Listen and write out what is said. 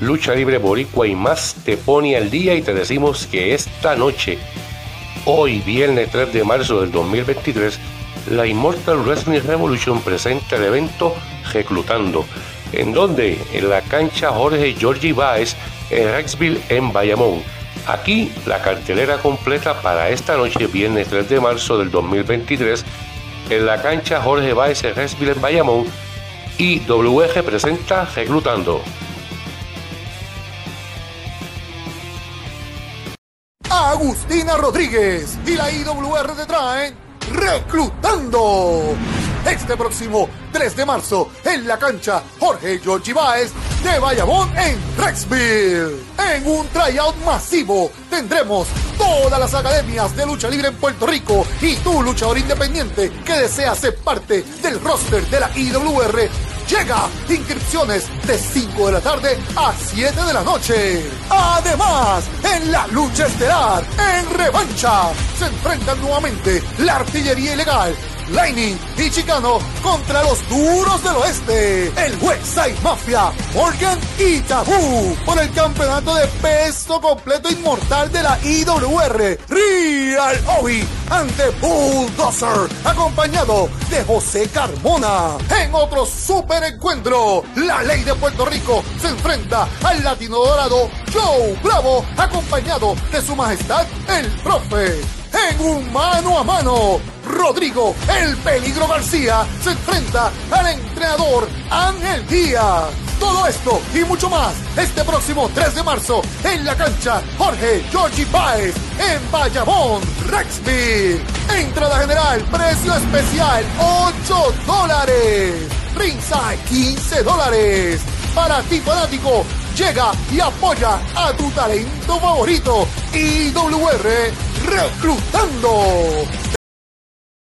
lucha libre boricua y más te pone al día y te decimos que esta noche, hoy viernes 3 de marzo del 2023, la Immortal Wrestling Revolution presenta el evento Reclutando, en donde en la cancha Jorge Georgie Baez en Rexville en Bayamón. Aquí la cartelera completa para esta noche, viernes 3 de marzo del 2023, en la cancha Jorge Baez en Rexville en Bayamón y WG presenta Reclutando. Agustina Rodríguez y la IWR te traen Reclutando. Este próximo 3 de marzo en la cancha Jorge Georgie Baez de Bayamón en Rexville. En un tryout masivo tendremos todas las academias de lucha libre en Puerto Rico y tu luchador independiente que desea ser parte del roster de la IWR llega. Inscripciones de 5 de la tarde a 7 de la noche. Además, en la lucha estelar, en revancha, se enfrentan nuevamente la artillería ilegal. Lightning y Chicano contra los duros del oeste, el Westside Mafia, Morgan y Tabú por el campeonato de peso completo inmortal de la IWR, Real Obi ante Bulldozer, acompañado de José Carmona. En otro super encuentro, la ley de Puerto Rico se enfrenta al latino dorado Joe Bravo, acompañado de su majestad el profe. En un mano a mano, Rodrigo El Peligro García se enfrenta al entrenador Ángel Díaz. Todo esto y mucho más este próximo 3 de marzo en la cancha Jorge Georgie Baez en Bayamón, Rexville. Entrada general, precio especial 8 dólares. Ringside 15 dólares. Para ti fanático, llega y apoya a tu talento favorito. IWR Reclutando.